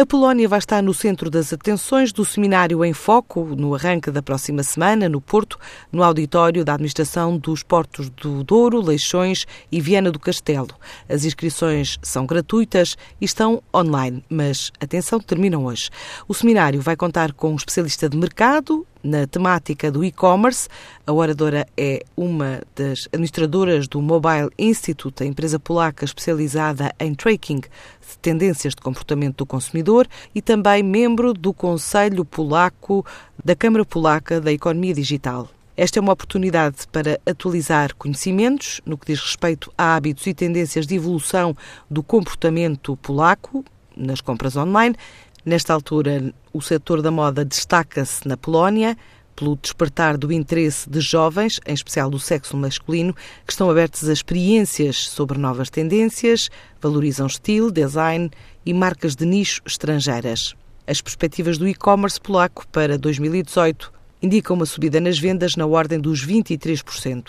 A Polónia vai estar no centro das atenções do seminário em Foco, no arranque da próxima semana, no Porto, no auditório da Administração dos Portos do Douro, Leixões e Viana do Castelo. As inscrições são gratuitas e estão online, mas, atenção, terminam hoje. O seminário vai contar com um especialista de mercado, na temática do e-commerce. A oradora é uma das administradoras do Mobile Institute, a empresa polaca especializada em tracking de tendências de comportamento do consumidor e também membro do Conselho Polaco da Câmara Polaca da Economia Digital. Esta é uma oportunidade para atualizar conhecimentos no que diz respeito a hábitos e tendências de evolução do comportamento polaco nas compras online Nesta altura, o setor da moda destaca-se na Polónia pelo despertar do interesse de jovens, em especial do sexo masculino, que estão abertos a experiências sobre novas tendências, valorizam estilo, design e marcas de nicho estrangeiras. As perspectivas do e-commerce polaco para 2018 indicam uma subida nas vendas na ordem dos 23%.